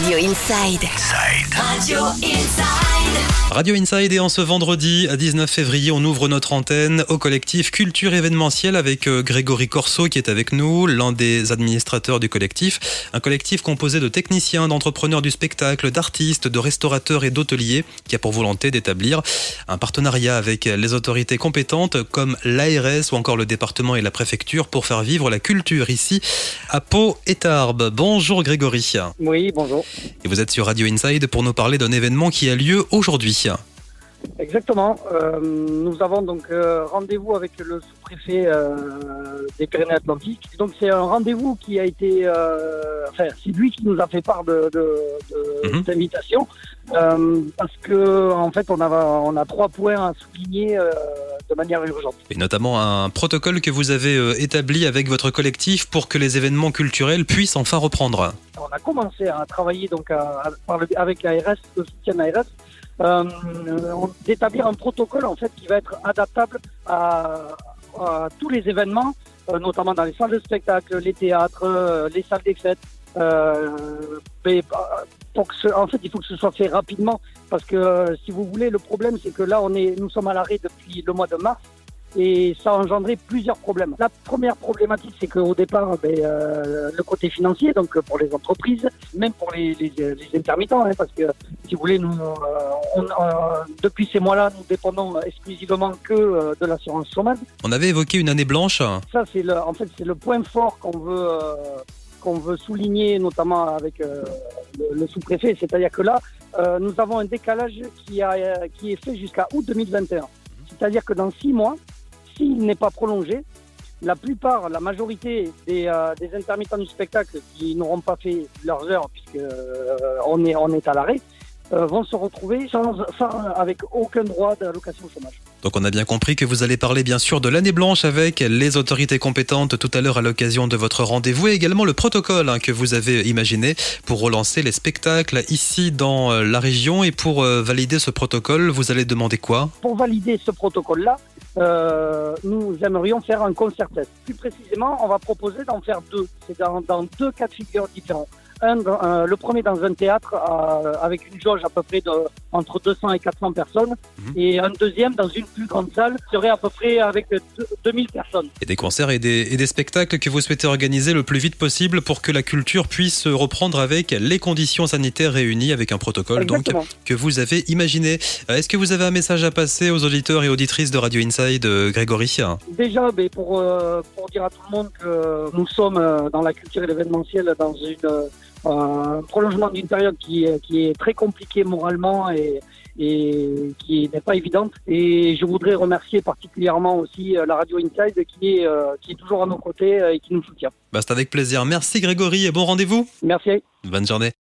Radio Inside. Radio Inside. Radio Inside et en ce vendredi 19 février, on ouvre notre antenne au collectif Culture événementielle avec euh, Grégory Corso qui est avec nous, l'un des administrateurs du collectif. Un collectif composé de techniciens, d'entrepreneurs du spectacle, d'artistes, de restaurateurs et d'hôteliers qui a pour volonté d'établir un partenariat avec les autorités compétentes comme l'ARS ou encore le département et la préfecture pour faire vivre la culture ici à Pau et Tarbes. Bonjour Grégory. Oui, bonjour. Et vous êtes sur Radio Inside pour nous parler d'un événement qui a lieu aujourd'hui. Exactement. Euh, nous avons donc euh, rendez-vous avec le sous-préfet euh, des Pyrénées-Atlantiques. Donc c'est un rendez-vous qui a été, enfin c'est lui qui nous a fait part de, de, de Mhm. cette invitation parce que en fait on a on a trois points à souligner de manière urgente. Et notamment un protocole que vous avez euh, établi avec votre collectif pour que les événements culturels puissent enfin reprendre. On a commencé à travailler donc à- à- avec l'ARS, le soutien de l'ARS, euh, d'établir un protocole en fait qui va être adaptable à, à tous les événements, euh, notamment dans les salles de spectacle, les théâtres, euh, les salles d'excès. Euh, mais, euh, pour que ce- en fait, il faut que ce soit fait rapidement parce que euh, si vous voulez, le problème c'est que là, on est, nous sommes à l'arrêt depuis le mois de mars et ça a engendré plusieurs problèmes. La première problématique, c'est qu'au départ, ben, euh, le côté financier, donc euh, pour les entreprises, même pour les, les, les intermittents, hein, parce que si vous voulez, nous, euh, on, euh, depuis ces mois-là, nous dépendons exclusivement que euh, de l'assurance chômage. On avait évoqué une année blanche. Ça, c'est le, en fait, c'est le point fort qu'on veut, euh, qu'on veut souligner, notamment avec euh, le, sous-préfet. C'est-à-dire que là, euh, nous avons un décalage qui, est fait jusqu'à août 2021. C'est-à-dire que dans six mois, s'il n'est pas prolongé, la plupart, la majorité des, euh, intermittents du spectacle qui n'auront pas fait leurs heures, puisque on est, est à l'arrêt, vont se retrouver sans, sans- avec aucun droit d'allocation au chômage. Donc on a bien compris que vous allez parler bien sûr de l'année blanche avec les autorités compétentes tout à l'heure à l'occasion de votre rendez-vous et également le protocole hein, que vous avez imaginé pour relancer les spectacles ici dans euh, la région et pour euh, valider ce protocole, vous allez demander quoi? Pour valider ce protocole-là, euh, nous aimerions faire un concert test. Plus précisément, on va proposer d'en faire deux. C'est dans, dans deux cas de figure différents. Un, euh, le premier dans un théâtre euh, avec une jauge à peu près de entre 200 et 400 personnes, Mhm. et un deuxième dans une plus grande salle serait à peu près avec deux- 2000 personnes. Et des concerts et des, et des spectacles que vous souhaitez organiser le plus vite possible pour que la culture puisse reprendre avec les conditions sanitaires réunies avec un protocole donc que vous avez imaginé. Euh, Est-ce que vous avez un message à passer aux auditeurs et auditrices de Radio Inside, euh, Grégory? Déjà, ben, pour, euh, pour dire à tout le monde que nous sommes euh, dans la culture et l'événementiel dans une, euh, un prolongement d'une période qui, est- qui est très compliquée moralement et, et qui n'est pas évidente. Et je voudrais remercier particulièrement aussi euh, la radio Inside qui est, qui est toujours à nos côtés et qui nous soutient. Bah, C'est avec plaisir. Merci Grégory et bon rendez-vous. Merci. Bonne journée.